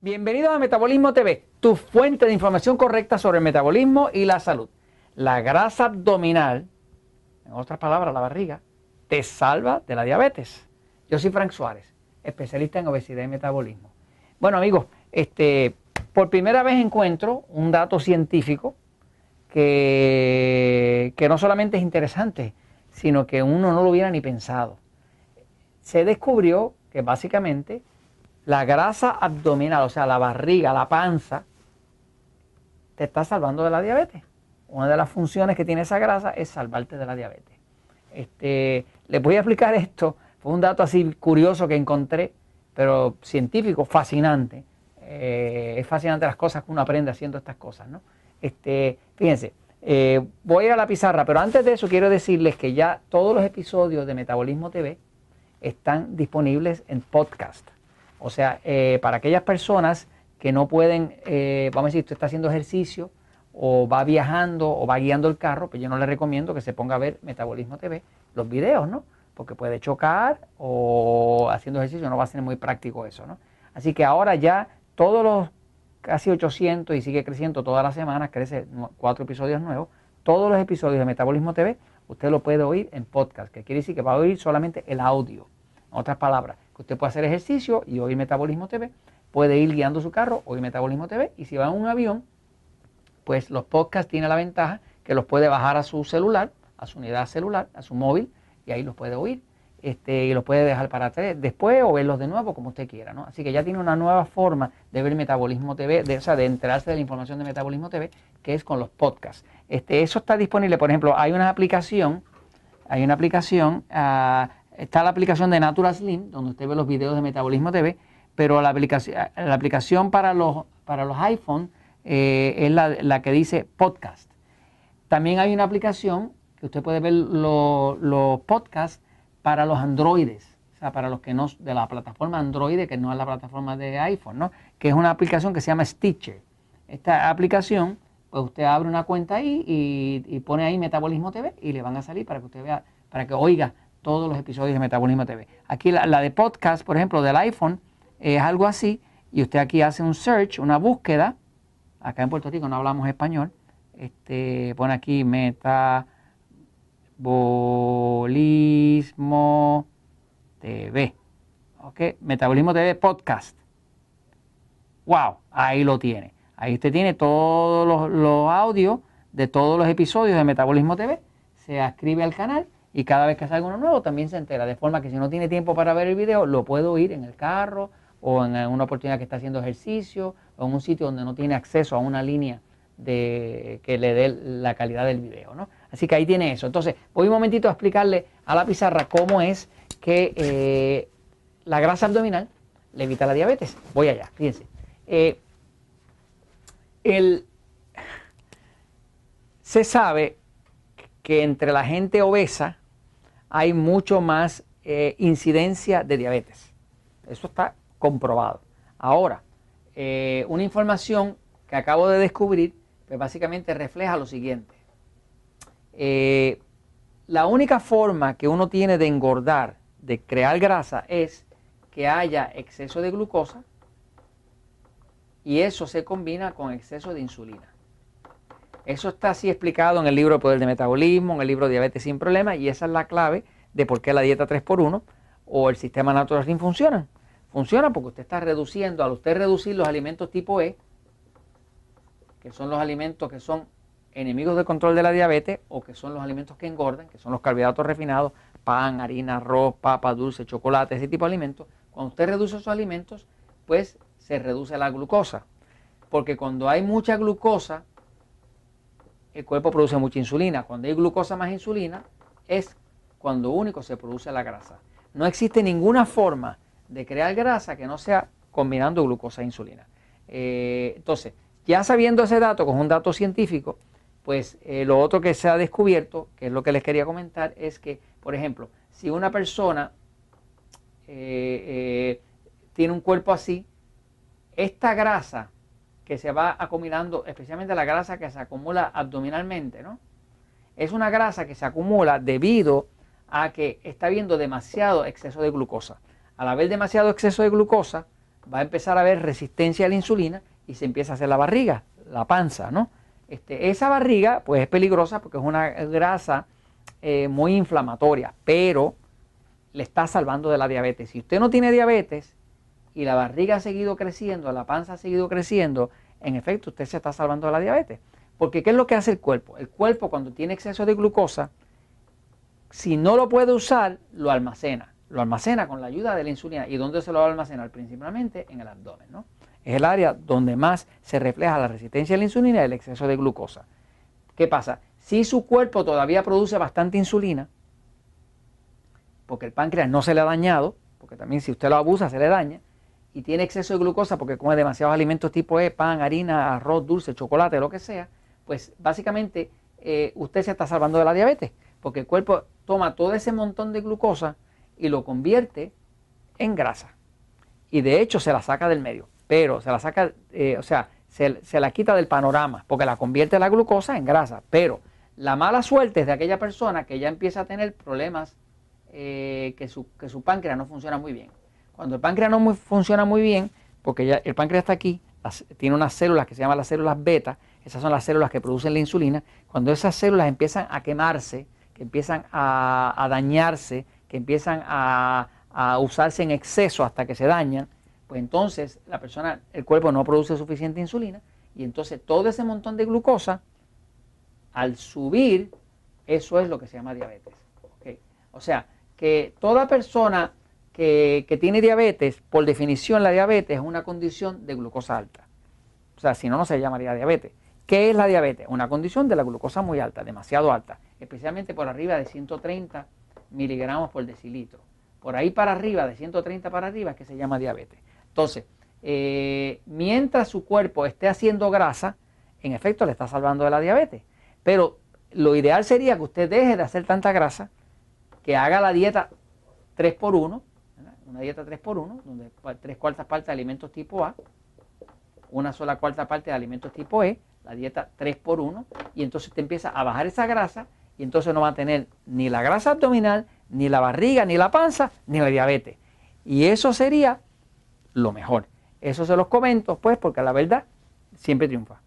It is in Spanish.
Bienvenidos a Metabolismo TV, tu fuente de información correcta sobre el metabolismo y la salud. La grasa abdominal, en otras palabras, la barriga, te salva de la diabetes. Yo soy Frank Suárez, especialista en obesidad y metabolismo. Bueno amigos, este, por primera vez encuentro un dato científico que, que no solamente es interesante, sino que uno no lo hubiera ni pensado. Se descubrió que básicamente la grasa abdominal, o sea, la barriga, la panza, te está salvando de la diabetes. Una de las funciones que tiene esa grasa es salvarte de la diabetes. Este, les voy a explicar esto. Fue un dato así curioso que encontré, pero científico, fascinante. Eh, es fascinante las cosas que uno aprende haciendo estas cosas, ¿no? Este, fíjense, eh, voy a la pizarra, pero antes de eso quiero decirles que ya todos los episodios de Metabolismo TV están disponibles en podcast. O sea, eh, para aquellas personas que no pueden, eh, vamos a decir, usted está haciendo ejercicio o va viajando o va guiando el carro, pues yo no le recomiendo que se ponga a ver Metabolismo TV, los videos, ¿no? Porque puede chocar o haciendo ejercicio no va a ser muy práctico eso, ¿no? Así que ahora ya todos los casi 800 y sigue creciendo todas las semanas, crece cuatro episodios nuevos, todos los episodios de Metabolismo TV, usted lo puede oír en podcast, que quiere decir que va a oír solamente el audio. En otras palabras, usted puede hacer ejercicio y oír Metabolismo TV, puede ir guiando su carro, oír Metabolismo TV, y si va en un avión, pues los podcasts tienen la ventaja que los puede bajar a su celular, a su unidad celular, a su móvil, y ahí los puede oír. Este, y los puede dejar para después o verlos de nuevo como usted quiera. ¿no? Así que ya tiene una nueva forma de ver Metabolismo TV, de, o sea, de enterarse de la información de Metabolismo TV, que es con los podcasts. Este, eso está disponible, por ejemplo, hay una aplicación, hay una aplicación uh, Está la aplicación de Natural Slim, donde usted ve los videos de Metabolismo TV, pero la aplicación, la aplicación para los, para los iPhone eh, es la, que dice podcast. También hay una aplicación que usted puede ver los podcasts para los androides, o sea, para los que no, de la plataforma Android, que no es la plataforma de iPhone, ¿no? Que es una aplicación que se llama Stitcher. Esta aplicación, pues usted abre una cuenta ahí y, y pone ahí Metabolismo TV y le van a salir para que usted vea, para que oiga todos los episodios de Metabolismo TV. Aquí la, de podcast, por ejemplo, del iPhone, es algo así, y usted aquí hace un search, una búsqueda, acá en Puerto Rico no hablamos español, este, pone aquí Metabolismo TV, ¿ok? Metabolismo TV Podcast. ¡Wow! Ahí lo tiene. Ahí usted tiene todos los, los audios de todos los episodios de Metabolismo TV, se ascribe al canal y cada vez que salga uno nuevo también se entera. De forma que si no tiene tiempo para ver el video, lo puedo oír en el carro o en una oportunidad que está haciendo ejercicio o en un sitio donde no tiene acceso a una línea de, que le dé la calidad del video. ¿no? Así que ahí tiene eso. Entonces, voy un momentito a explicarle a la pizarra cómo es que eh, la grasa abdominal le evita la diabetes. Voy allá, fíjense. Eh, el, se sabe que entre la gente obesa hay mucho más eh, incidencia de diabetes. Eso está comprobado. Ahora, eh, una información que acabo de descubrir, pues básicamente refleja lo siguiente. Eh, la única forma que uno tiene de engordar, de crear grasa, es que haya exceso de glucosa y eso se combina con exceso de insulina. Eso está así explicado en el libro Poder de Metabolismo, en el libro Diabetes sin Problemas, y esa es la clave de por qué la dieta 3x1 o el sistema natural sin funcionan. Funciona porque usted está reduciendo, al usted reducir los alimentos tipo E, que son los alimentos que son enemigos del control de la diabetes o que son los alimentos que engordan, que son los carbohidratos refinados, pan, harina, arroz, papa, dulce, chocolate, ese tipo de alimentos. Cuando usted reduce esos alimentos, pues se reduce la glucosa. Porque cuando hay mucha glucosa, el cuerpo produce mucha insulina. Cuando hay glucosa más insulina, es cuando único se produce la grasa. No existe ninguna forma de crear grasa que no sea combinando glucosa e insulina. Eh, entonces, ya sabiendo ese dato, con un dato científico, pues eh, lo otro que se ha descubierto, que es lo que les quería comentar, es que, por ejemplo, si una persona eh, tiene un cuerpo así, esta grasa que se va acumulando, especialmente la grasa que se acumula abdominalmente, ¿no? Es una grasa que se acumula debido a que está habiendo demasiado exceso de glucosa. Al haber demasiado exceso de glucosa, va a empezar a haber resistencia a la insulina y se empieza a hacer la barriga, la panza, ¿no? Este, esa barriga pues es peligrosa porque es una grasa eh, muy inflamatoria, pero le está salvando de la diabetes. Si usted no tiene diabetes y la barriga ha seguido creciendo, la panza ha seguido creciendo, en efecto usted se está salvando de la diabetes. Porque ¿qué es lo que hace el cuerpo? El cuerpo cuando tiene exceso de glucosa, si no lo puede usar, lo almacena. Lo almacena con la ayuda de la insulina. ¿Y dónde se lo va a almacenar? Principalmente en el abdomen. ¿no? Es el área donde más se refleja la resistencia a la insulina y el exceso de glucosa. ¿Qué pasa? Si su cuerpo todavía produce bastante insulina, porque el páncreas no se le ha dañado, porque también si usted lo abusa se le daña, y tiene exceso de glucosa porque come demasiados alimentos tipo E, pan, harina, arroz, dulce, chocolate, lo que sea, pues básicamente eh, usted se está salvando de la diabetes, porque el cuerpo toma todo ese montón de glucosa y lo convierte en grasa. Y de hecho se la saca del medio, pero se la saca, eh, o sea, se, la quita del panorama, porque la convierte la glucosa en grasa. Pero la mala suerte es de aquella persona que ya empieza a tener problemas, eh, que, su, que su páncreas no funciona muy bien. Cuando el páncreas no funciona muy bien, porque ya el páncreas está aquí, tiene unas células que se llaman las células beta, esas son las células que producen la insulina, cuando esas células empiezan a quemarse, que empiezan a, dañarse, que empiezan a, usarse en exceso hasta que se dañan, pues entonces la persona, el cuerpo no produce suficiente insulina y entonces todo ese montón de glucosa, al subir, eso es lo que se llama diabetes. O sea, que toda persona que, tiene diabetes, por definición la diabetes es una condición de glucosa alta. O sea, si no, no se llamaría diabetes. ¿Qué es la diabetes? Una condición de la glucosa muy alta, demasiado alta, especialmente por arriba de 130 miligramos por decilitro. Por ahí para arriba, de 130 para arriba, es que se llama diabetes. Entonces, eh, mientras su cuerpo esté haciendo grasa, en efecto le está salvando de la diabetes. Pero lo ideal sería que usted deje de hacer tanta grasa, que haga la dieta 3 por 1 una dieta 3 por 1 donde tres cuartas partes de alimentos tipo A, una sola cuarta parte de alimentos tipo E, la dieta 3 por 1 y entonces te empieza a bajar esa grasa y entonces no va a tener ni la grasa abdominal, ni la barriga, ni la panza, ni la diabetes. Y eso sería lo mejor. Eso se los comento, pues, porque la verdad siempre triunfa.